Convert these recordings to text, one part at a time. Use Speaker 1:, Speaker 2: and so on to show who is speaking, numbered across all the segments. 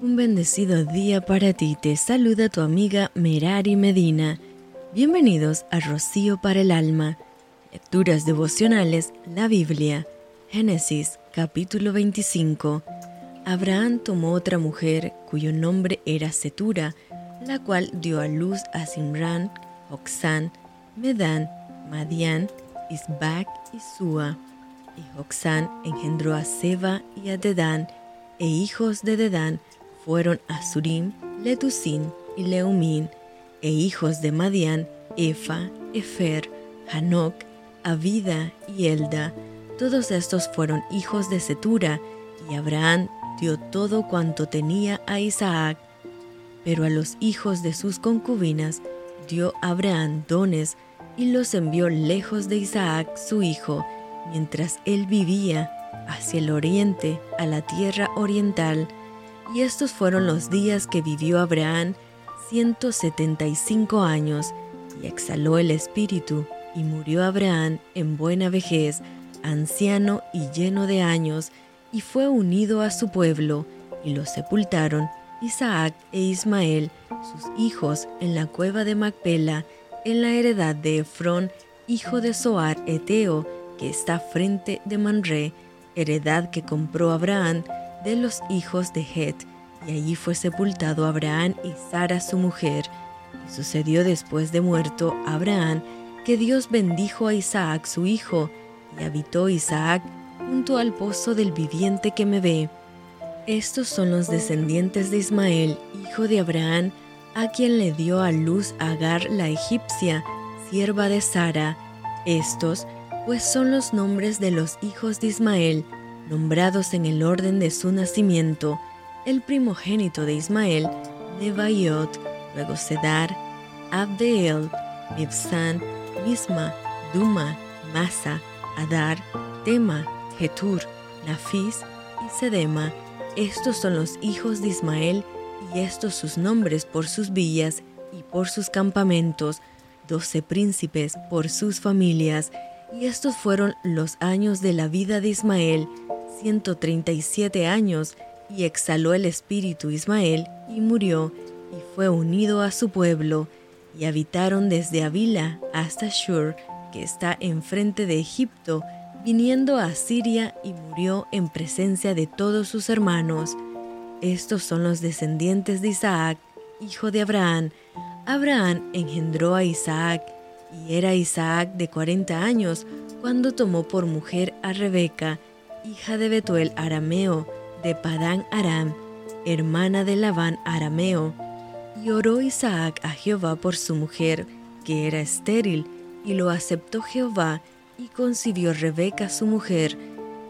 Speaker 1: Un bendecido día para ti. Te saluda tu amiga Merari Medina. Bienvenidos a Rocío para el Alma. Lecturas devocionales, la Biblia. Génesis capítulo 25. Abraham tomó otra mujer cuyo nombre era Setura, la cual dio a luz a Simran, Oxán, Medán, Madián, Isbac y Sua. Y Oxán engendró a Seba y a Dedán, e hijos de Dedán fueron Asurim, Letusim y Leumín, e hijos de Madián, Efa, Efer, Hanok, Avida y Elda. Todos estos fueron hijos de Setura, y Abraham dio todo cuanto tenía a Isaac. Pero a los hijos de sus concubinas dio Abraham dones y los envió lejos de Isaac su hijo, mientras él vivía hacia el oriente, a la tierra oriental. Y estos fueron los días que vivió Abraham, 175 años, y exhaló el espíritu, y murió Abraham en buena vejez, anciano y lleno de años, y fue unido a su pueblo, y lo sepultaron Isaac e Ismael, sus hijos, en la cueva de Macpela, en la heredad de Efrón, hijo de Soar Eteo, que está frente de Manré, heredad que compró Abraham de los hijos de Het, y allí fue sepultado Abraham y Sara su mujer. Y sucedió después de muerto Abraham, que Dios bendijo a Isaac su hijo, y habitó Isaac junto al pozo del viviente que me ve. Estos son los descendientes de Ismael, hijo de Abraham, a quien le dio a luz Agar la egipcia, sierva de Sara. Estos, pues son los nombres de los hijos de Ismael, nombrados en el orden de su nacimiento, el primogénito de Ismael, Nebaiot, luego Sedar, Abdeel, Mibsan, Misma, Duma, Masa, Adar, Tema, Getur, Nafis y Sedema. Estos son los hijos de Ismael y estos sus nombres por sus villas y por sus campamentos, doce príncipes por sus familias, y estos fueron los años de la vida de Ismael, ciento treinta y siete años, y exhaló el espíritu Ismael, y murió, y fue unido a su pueblo, y habitaron desde Avila hasta Shur, que está enfrente de Egipto, viniendo a Siria, y murió en presencia de todos sus hermanos. Estos son los descendientes de Isaac, hijo de Abraham. Abraham engendró a Isaac, y era Isaac de cuarenta años cuando tomó por mujer a Rebeca, hija de Betuel arameo, de Padán Aram, hermana de Labán arameo. Y oró Isaac a Jehová por su mujer, que era estéril, y lo aceptó Jehová, y concibió Rebeca su mujer.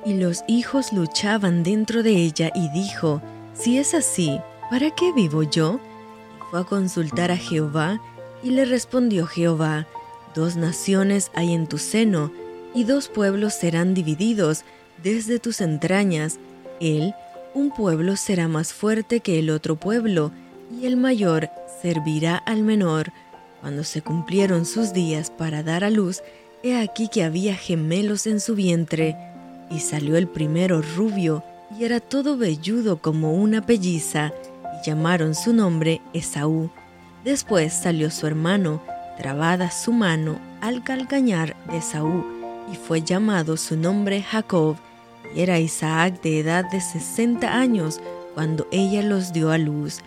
Speaker 1: Y los hijos luchaban dentro de ella, y dijo, si es así, ¿para qué vivo yo? Y fue a consultar a Jehová, y le respondió Jehová, Dos naciones hay en tu seno, y dos pueblos serán divididos desde tus entrañas. Él, un pueblo será más fuerte que el otro pueblo, y el mayor servirá al menor. Cuando se cumplieron sus días para dar a luz, he aquí que había gemelos en su vientre, y salió el primero rubio, y era todo velludo como una pelliza, y llamaron su nombre Esaú. Después salió su hermano, trabada su mano al calcañar de Esaú, y fue llamado su nombre Jacob, y era Isaac de edad de sesenta años cuando ella los dio a luz.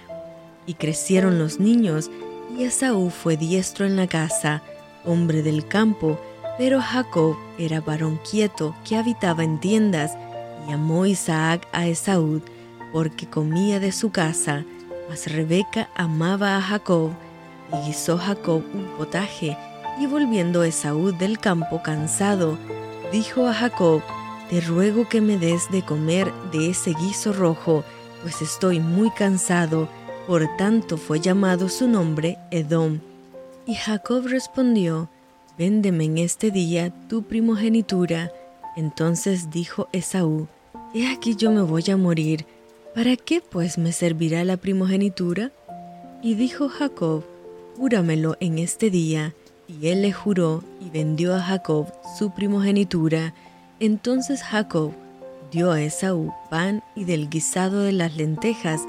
Speaker 1: Y crecieron los niños, y Esaú fue diestro en la casa, hombre del campo, pero Jacob era varón quieto que habitaba en tiendas, y amó Isaac a Esaú, porque comía de su casa, mas Rebeca amaba a Jacob, y guisó Jacob un potaje, y volviendo Esaú del campo cansado, dijo a Jacob, Te ruego que me des de comer de ese guiso rojo, pues estoy muy cansado, por tanto fue llamado su nombre Edom. Y Jacob respondió, Véndeme en este día tu primogenitura. Entonces dijo Esaú, He aquí yo me voy a morir, ¿para qué pues me servirá la primogenitura? Y dijo Jacob, Júramelo en este día. Y él le juró y vendió a Jacob su primogenitura. Entonces Jacob dio a Esaú pan y del guisado de las lentejas,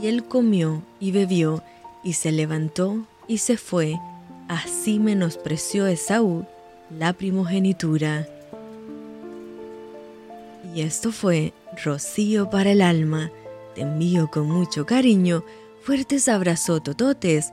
Speaker 1: Y él comió y bebió, y se levantó y se fue. Así menospreció Esaú la primogenitura. Y esto fue Rocío para el alma. Te envío con mucho cariño, fuertes abrazos tototes